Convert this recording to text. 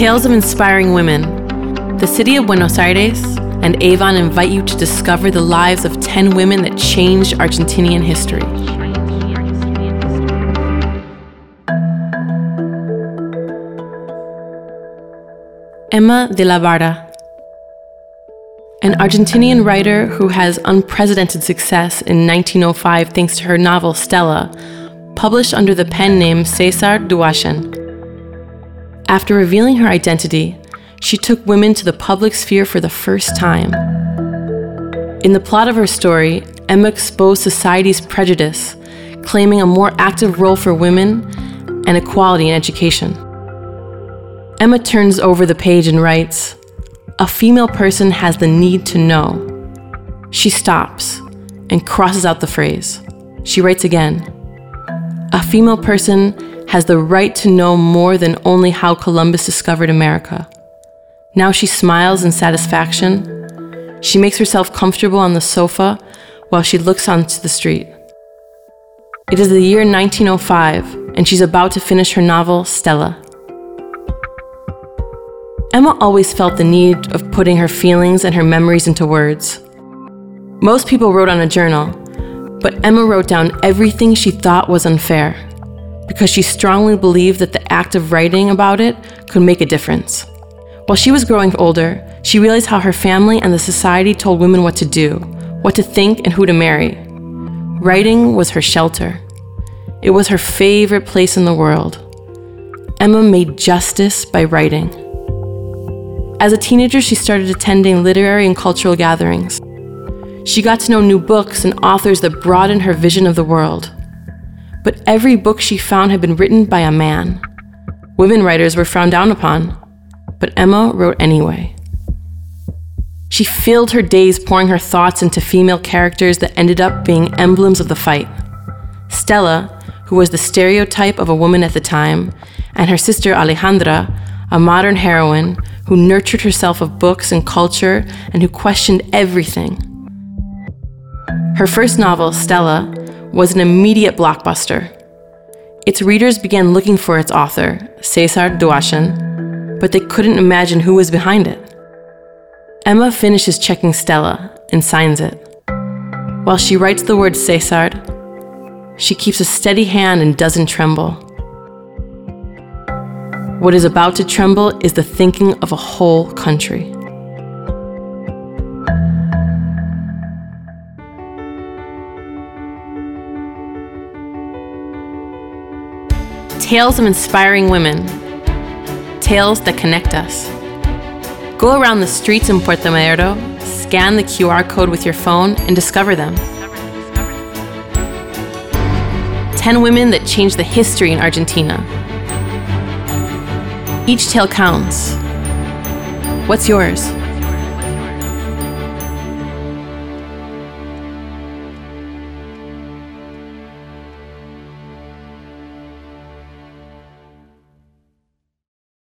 Tales of Inspiring Women. The city of Buenos Aires and Avon invite you to discover the lives of 10 women that changed Argentinian history. Emma de la Barra. An Argentinian writer who has unprecedented success in 1905 thanks to her novel Stella, published under the pen name Cesar Duayen. After revealing her identity, she took women to the public sphere for the first time. In the plot of her story, Emma exposed society's prejudice, claiming a more active role for women and equality in education. Emma turns over the page and writes A female person has the need to know. She stops and crosses out the phrase. She writes again A female person has the right to know more than only how Columbus discovered America. Now she smiles in satisfaction. She makes herself comfortable on the sofa while she looks onto the street. It is the year 1905, and she's about to finish her novel, Stella. Emma always felt the need of putting her feelings and her memories into words. Most people wrote on a journal, but Emma wrote down everything she thought was unfair because she strongly believed that the act of writing about it could make a difference. While she was growing older, she realized how her family and the society told women what to do, what to think, and who to marry. Writing was her shelter. It was her favorite place in the world. Emma made justice by writing. As a teenager, she started attending literary and cultural gatherings. She got to know new books and authors that broadened her vision of the world. But every book she found had been written by a man. Women writers were frowned down upon, but Emma wrote anyway. She filled her days pouring her thoughts into female characters that ended up being emblems of the fight. Stella, who was the stereotype of a woman at the time, and her sister Alejandra, a modern heroine who nurtured herself of books and culture and who questioned everything. Her first novel, Stella, was an immediate blockbuster. Its readers began looking for its author, Cesar Duayen, but they couldn't imagine who was behind it. Emma finishes checking Stella and signs it. While she writes the word Cesar, she keeps a steady hand and doesn't tremble. What is about to tremble is the thinking of a whole country. Tales of inspiring women. Tales that connect us. Go around the streets in Puerto Madero, scan the QR code with your phone, and discover them. 10 women that changed the history in Argentina. Each tale counts. What's yours?